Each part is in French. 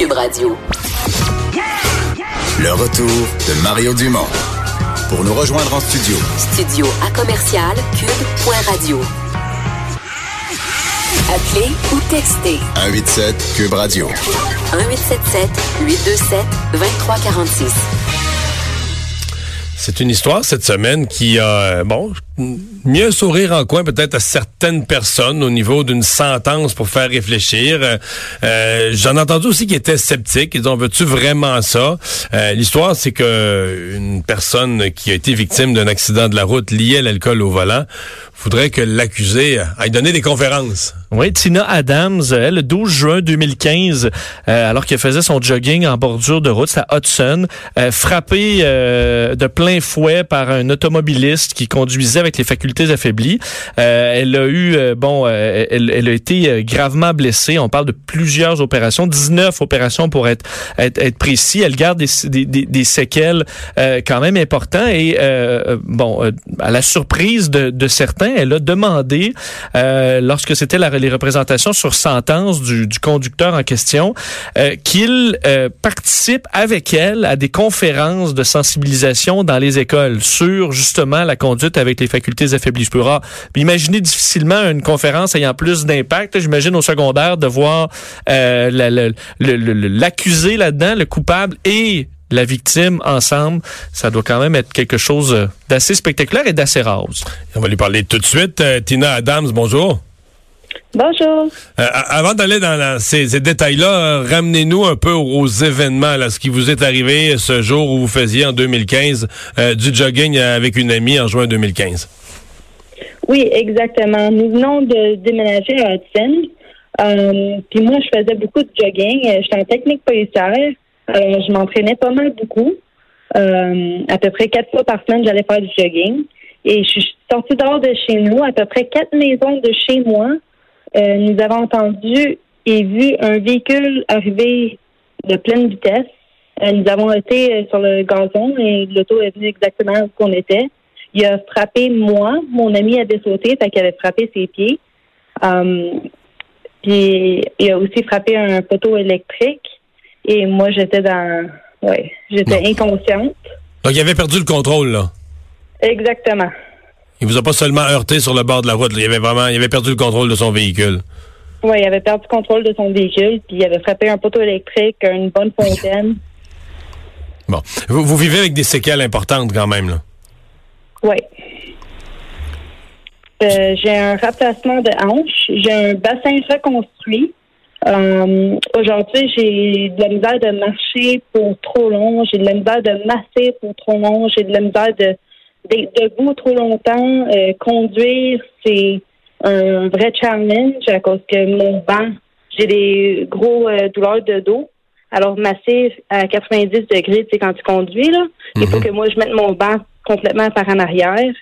Cube Radio. Le retour de Mario Dumont. Pour nous rejoindre en studio. Studio à commercial cube.radio. Appelez ou textez 187 Cube Radio. 1877 827 2346. C'est une histoire cette semaine qui a, euh, bon, mis un sourire en coin peut-être à certaines personnes au niveau d'une sentence pour faire réfléchir. Euh, euh, J'en ai entendu aussi qui étaient sceptiques. Ils disent, veux-tu vraiment ça? Euh, L'histoire, c'est que une personne qui a été victime d'un accident de la route lié à l'alcool au volant voudrait que l'accusé aille donner des conférences. Oui, Tina Adams, elle, le 12 juin 2015, euh, alors qu'elle faisait son jogging en bordure de route, c'est à Hudson, euh, frappée euh, de plein fouet par un automobiliste qui conduisait avec les facultés affaiblies. Euh, elle a eu, euh, bon, elle, elle, a été gravement blessée. On parle de plusieurs opérations, 19 opérations pour être être, être précis. Elle garde des, des, des séquelles quand même importantes et bon, à la surprise de, de certains, elle a demandé lorsque c'était les représentations sur sentence du, du conducteur en question, euh, qu'il euh, participe avec elle à des conférences de sensibilisation dans les écoles sur justement la conduite avec les facultés affaiblies. Je peux imaginer difficilement une conférence ayant plus d'impact. J'imagine au secondaire de voir euh, l'accusé là-dedans, le coupable et la victime ensemble, ça doit quand même être quelque chose d'assez spectaculaire et d'assez rare. On va lui parler tout de suite. Tina Adams, bonjour. Bonjour. Euh, avant d'aller dans ces, détails-là, ramenez-nous un peu aux, événements, là, ce qui vous est arrivé ce jour où vous faisiez en 2015 euh, du jogging avec une amie en juin 2015. Oui, exactement. Nous venons de déménager à Hudson. Euh, puis moi, je faisais beaucoup de jogging. J'étais en technique policière. je m'entraînais pas mal beaucoup. à peu près quatre fois par semaine, j'allais faire du jogging. Et je suis sortie dehors de chez nous, à peu près quatre maisons de chez moi. Euh, nous avons entendu et vu un véhicule arriver de pleine vitesse. Euh, nous avons été euh, sur le gazon et l'auto est venu exactement où on était. Il a frappé moi, mon ami avait sauté, fait qu'il avait frappé ses pieds. puis il a aussi frappé un poteau électrique. Et moi, j'étais dans. Ouais, j'étais inconsciente. Donc, il avait perdu le contrôle, là. Exactement. Il vous a pas seulement heurté sur le bord de la route, il avait vraiment, il avait perdu le contrôle de son véhicule. Oui, il avait perdu le contrôle de son véhicule, puis il avait frappé un poteau électrique, une bonne fontaine. Bon. Vous, vivez avec des séquelles importantes quand même, là. Oui. Euh, j'ai un remplacement de hanche, j'ai un bassin reconstruit. Euh, aujourd'hui, j'ai de la misère de marcher pour trop long, j'ai de la misère de masser pour trop long, j'ai de la misère de d'être debout trop longtemps, euh, conduire, c'est un vrai challenge à cause que mon banc, j'ai des gros euh, douleurs de dos. Alors, masser à 90 degrés, c'est quand tu conduis, là, il faut mhm. que moi, je mette mon banc complètement par en arrière.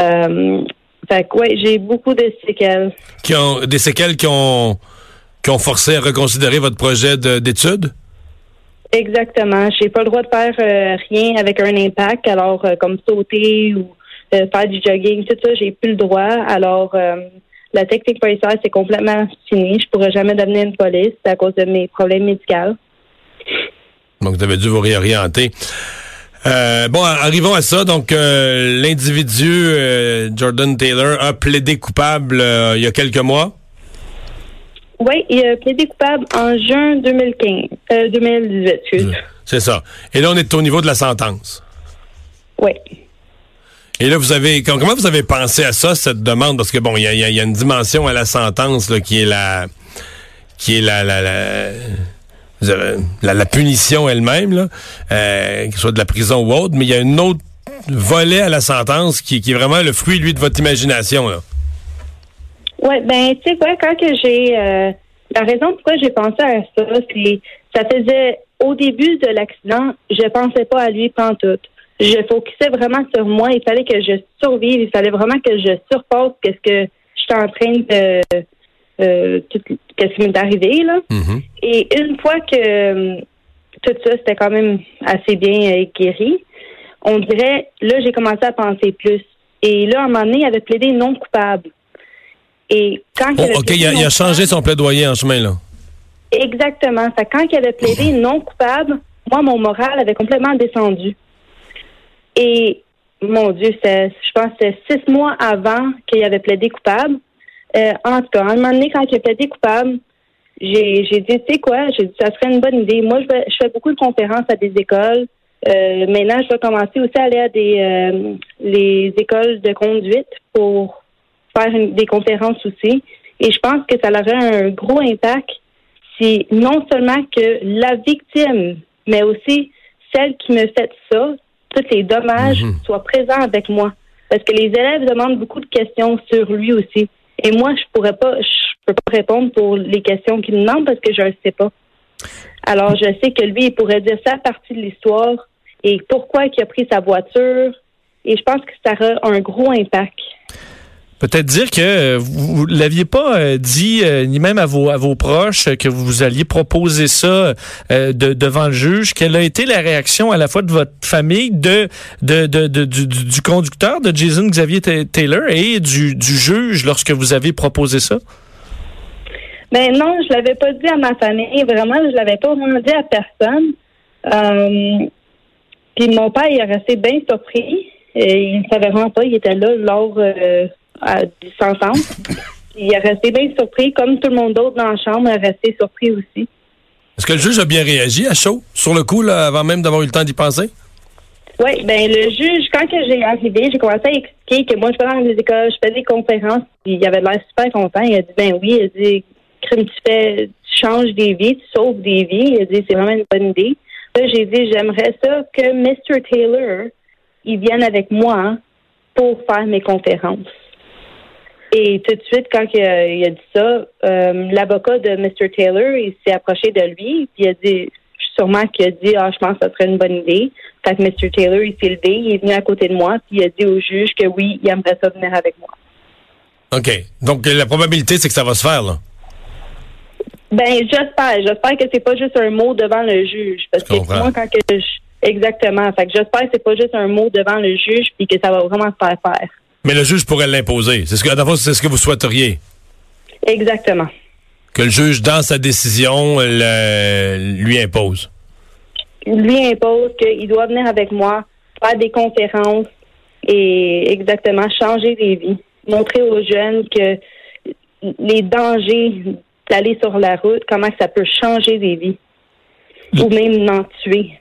Euh, fait que, ouais, j'ai beaucoup de séquelles. Qui ont, des séquelles qui ont, qui ont forcé à reconsidérer votre projet d'études? Exactement. J'ai pas le droit de faire euh, rien avec un impact. Alors, euh, comme sauter ou euh, faire du jogging, tout ça, j'ai plus le droit. Alors, la technique policière, c'est complètement fini. Je pourrais jamais devenir une police à cause de mes problèmes médicaux. Donc, vous avez dû vous réorienter. bon, arrivons à ça. Donc, l'individu Jordan Taylor a plaidé coupable il y a quelques mois. Oui, il a plaidé coupable en juin 2015, 2018. Euh, C'est ça. Et là, on est au niveau de la sentence. Oui. Et là, vous avez comment vous avez pensé à ça, cette demande? Parce que bon, il y a, une dimension à la sentence là, qui est la qui est la la, la, la, punition elle-même, euh, que soit de la prison ou autre, mais il y a un autre volet à la sentence qui, qui est vraiment le fruit, lui, de votre imagination. Là. Oui, ben tu sais quoi, quand que j'ai euh, la raison pourquoi j'ai pensé à ça, c'est ça faisait au début de l'accident, je pensais pas à lui tout. Je focusais vraiment sur moi. Il fallait que je survive. Il fallait vraiment que je surpasse qu'est-ce que j'étais en train de euh, qu'est-ce qui m'est arrivé là. Mm-hmm. Et une fois que euh, tout ça c'était quand même assez bien euh, guéri, on dirait là j'ai commencé à penser plus. Et là à un moment donné, il avait plaidé non coupable. Et quand oh, OK, il a, changé son plaidoyer en chemin, là. Exactement. Fait quand il avait plaidé non coupable, moi, mon moral avait complètement descendu. Et, mon Dieu, je pense que c'était six mois avant qu'il avait plaidé coupable. Euh, en tout cas, à un moment donné, quand il a plaidé coupable, j'ai j'ai dit, tu sais quoi, j'ai dit, ça serait une bonne idée. Moi, je, vais- je fais beaucoup de conférences à des écoles. Euh, maintenant, je vais commencer aussi à aller à des euh, les écoles de conduite pour faire une- des conférences aussi. Et je pense que ça aurait un gros impact si non seulement que la victime, mais aussi celle qui me fait ça, tous les dommages soient présents avec moi. Parce que les élèves demandent beaucoup de questions sur lui aussi. Et moi, je pourrais pas, je peux pas répondre pour les questions qu'ils me demandent parce que je ne sais pas. Alors, je sais que lui, il pourrait dire sa partie de l'histoire et pourquoi il a pris sa voiture. Et je pense que ça aura un gros impact. Peut-être dire que vous ne l'aviez pas euh, dit, euh, ni même à vos, à vos proches, que vous alliez proposer ça euh, de- devant le juge. Quelle a été la réaction à la fois de votre famille, de, de, de- du, du- du conducteur, de Jason Xavier Ta- Taylor, et du, juge lorsque vous avez proposé ça? Ben non, je l'avais pas dit à ma famille. Vraiment, je l'avais pas vraiment dit à personne. Puis mon père, il est resté bien surpris. Il ne savait vraiment pas. Il était là lors s'entendre. Il est resté bien surpris, comme tout le monde d'autre dans la chambre est resté surpris aussi. Est-ce que le juge a bien réagi à chaud, sur le coup, là, avant même d'avoir eu le temps d'y penser? Oui, ben le juge, quand j'ai arrivé, j'ai commencé à expliquer que moi, je vais dans des écoles, je fais des conférences, puis il avait l'air super content. Il a dit, ben oui, il a dit, crime, tu fais, tu changes des vies, tu sauves des vies. Il a dit, c'est vraiment une bonne idée. Là, j'ai dit, j'aimerais ça que Mr. Taylor, il vienne avec moi pour faire mes conférences. Et tout de suite, quand il a, il a dit ça, euh, l'avocat de Mr. Taylor, il s'est approché de lui, puis il a dit, sûrement qu'il a dit, ah, je pense que ça serait une bonne idée. Fait que Mr. Taylor, il s'est levé, il est venu à côté de moi, puis il a dit au juge que oui, il aimerait ça venir avec moi. OK. Donc, la probabilité, c'est que ça va se faire, là. Ben, j'espère. J'espère que c'est pas juste un mot devant le juge. Parce Je que comprends. moi, quand que je... Exactement. Fait que j'espère que c'est pas juste un mot devant le juge, puis que ça va vraiment se faire faire. Mais le juge pourrait l'imposer. C'est ce que, c'est ce que vous souhaiteriez. Exactement. Que le juge, dans sa décision, le- lui impose. lui impose qu'il doit venir avec moi, faire des conférences et exactement changer des vies. Montrer aux jeunes que les dangers d'aller sur la route, comment ça peut changer des vies. Ou même en tuer.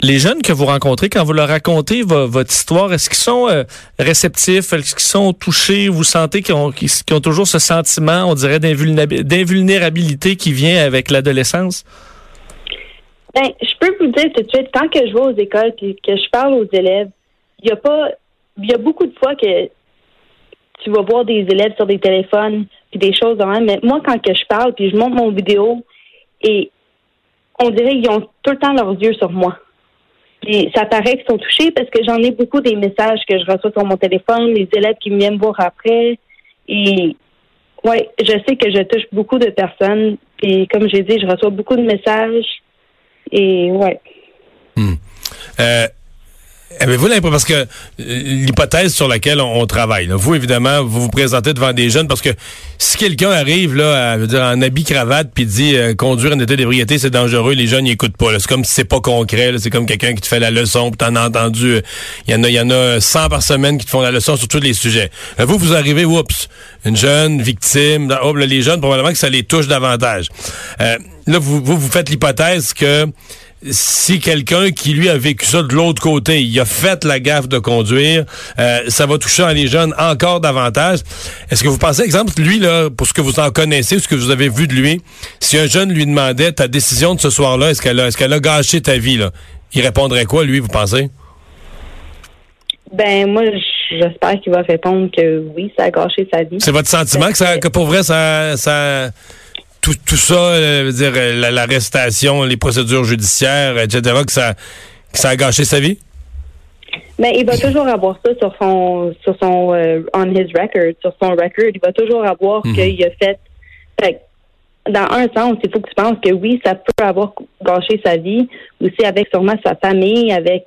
Les jeunes que vous rencontrez, quand vous leur racontez vo- votre histoire, est-ce qu'ils sont euh, réceptifs? Est-ce qu'ils sont touchés? Vous sentez qu'ils ont, toujours ce sentiment, on dirait, d'invulnérabi- d'invulnérabilité qui vient avec l'adolescence? Ben, je peux vous dire tout de suite, quand que je vais aux écoles puis que je parle aux élèves, il y a pas il y a beaucoup de fois que tu vas voir des élèves sur des téléphones puis des choses de même, mais moi quand que je parle puis je montre mon vidéo et on dirait qu'ils ont tout le temps leurs yeux sur moi. Puis ça paraît qu'ils sont touchés parce que j'en ai beaucoup des messages que je reçois sur mon téléphone, les élèves qui viennent voir après. Et ouais, je sais que je touche beaucoup de personnes. Et comme j'ai dit, je reçois beaucoup de messages. Et ouais. Euh, Avez-vous l'impression, parce que euh, l'hypothèse sur laquelle on, travaille, là, vous, évidemment, vous vous présentez devant des jeunes, parce que si quelqu'un arrive là, à, dire, en habit cravate, puis dit euh, conduire en état d'ébriété, c'est dangereux, les jeunes, ils écoutent pas. là. C'est comme si c'est pas concret, là. c'est comme quelqu'un qui te fait la leçon, puis t'en as entendu, euh, il y en a, y en a 100 par semaine qui te font la leçon sur tous les sujets. Euh, vous, vous arrivez, oups, une jeune victime, oh, là, les jeunes, probablement que ça les touche davantage. Euh, là, vous, vous, vous faites l'hypothèse que si quelqu'un qui lui a vécu ça de l'autre côté, il a fait la gaffe de conduire, euh, ça va toucher les jeunes encore davantage. Est-ce que vous pensez, exemple, lui là, pour ce que vous en connaissez, ce que vous avez vu de lui, si un jeune lui demandait ta décision de ce soir-là, est-ce qu'elle a, est-ce qu'elle a gâché ta vie là, il répondrait quoi lui, vous pensez? Ben moi, j'espère qu'il va répondre que oui, ça a gâché sa vie. C'est votre sentiment que ça, que pour vrai ça, ça tout, tout ça, euh, veut dire euh, la- l'arrestation, les procédures judiciaires, etc., que ça, que ça a gâché sa vie? Mais il va toujours avoir ça sur son sur son euh, on his record, sur son record. Il va toujours avoir qu'il a fait. dans un sens, il faut que tu penses que oui, ça peut avoir gâché sa vie, aussi avec sûrement sa famille, avec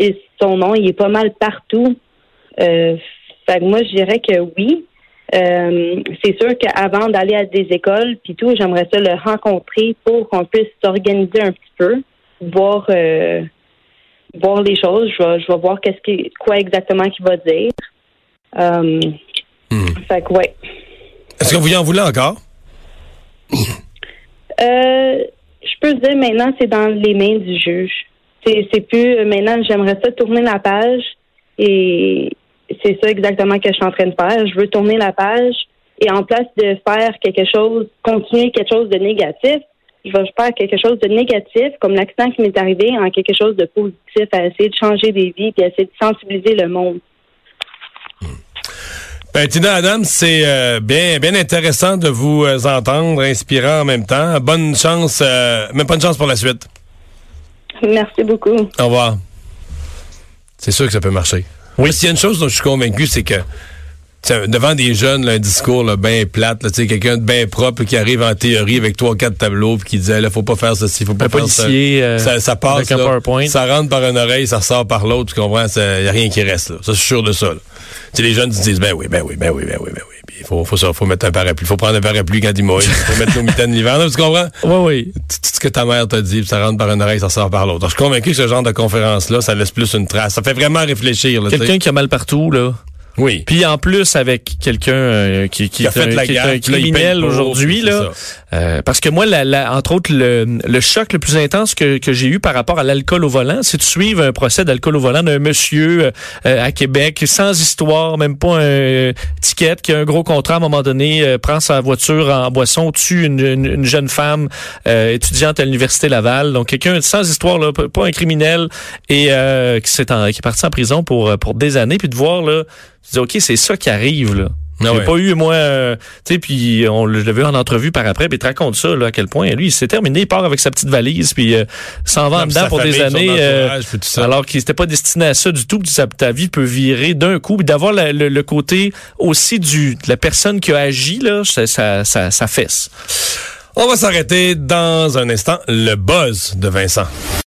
et son nom, il est pas mal partout. Euh, fait que moi, je dirais que oui. Euh, c'est sûr qu'avant d'aller à des écoles puis tout, j'aimerais ça le rencontrer pour qu'on puisse s'organiser un petit peu, voir euh, voir les choses. Je vais, je vais voir qu'est-ce qui, quoi exactement qu'il va dire. Euh, Fait que ouais. Est-ce que vous y en voulez encore? Euh, je peux dire maintenant, c'est dans les mains du juge. C'est, c'est plus maintenant, j'aimerais ça tourner la page et c'est ça exactement que je suis en train de faire. Je veux tourner la page et en place de faire quelque chose, continuer quelque chose de négatif, je vais faire quelque chose de négatif, comme l'accident qui m'est arrivé, en quelque chose de positif, à essayer de changer des vies et à essayer de sensibiliser le monde. Ben, Tina Adam, c'est euh, bien, bien intéressant de vous euh, entendre, inspirant en même temps. Bonne chance, euh, même pas de chance pour la suite. Merci beaucoup. Au revoir. C'est sûr que ça peut marcher. Oui. S'il y a une chose dont je suis convaincu, c'est que devant des jeunes, là, un discours là, bien plate, là, quelqu'un de bien propre qui arrive en théorie avec trois quatre tableaux puis qui disait là faut pas faire ceci, faut pas Un faire policier, ça. euh, ça. Ça passe, là, PowerPoint. ça rentre par une oreille, ça ressort par l'autre, tu comprends? Il y a rien qui reste. Là. Ça, je suis sûr de ça. Les jeunes ils se disent ben oui, ben oui, ben oui, ben oui, ben oui. Il faut, faut, ça, faut mettre un parapluie, faut prendre un parapluie quand il mouille, faut mettre nos mitaines l'hiver. Tu comprends? Oui, oui. tout ce que ta mère t'a dit, ça rentre par une oreille, ça sort par l'autre. Je suis convaincu que ce genre de conférence-là, ça laisse plus une trace. Ça fait vraiment réfléchir. Quelqu'un qui a mal partout, là. Oui. Puis en plus avec quelqu'un euh, qui, qui, Qui a est fait un, la qui est un criminel aujourd'hui là. Euh, parce que moi, la, la- entre autres, le, le choc le plus intense que, que j'ai eu par rapport à l'alcool au volant, c'est de suivre un procès d'alcool au volant d'un monsieur euh, à Québec sans histoire, même pas un ticket, qui a un gros contrat à un moment donné, euh, prend sa voiture en boisson, tue une, une- une jeune femme euh, étudiante à l'université Laval. Donc quelqu'un sans histoire, là, pas un criminel, et euh, qui, s'est en- qui est parti en prison pour, pour des années, puis de voir là, tu dis ok, c'est ça qui arrive là. Ah J'ai ouais. pas eu, moi, euh, tu sais, puis on l'ai vu en entrevue par après, puis il te raconte ça, là, à quel point, lui, il s'est terminé, il part avec sa petite valise, puis euh, s'en va en dedans pour des famille, années, euh, alors qu'il n'était pas destiné à ça du tout, puis ta vie peut virer d'un coup, puis d'avoir la- le, le côté aussi du, de la personne qui a agi, là, ça, ça, ça, ça fesse. On va s'arrêter dans un instant. Le buzz de Vincent.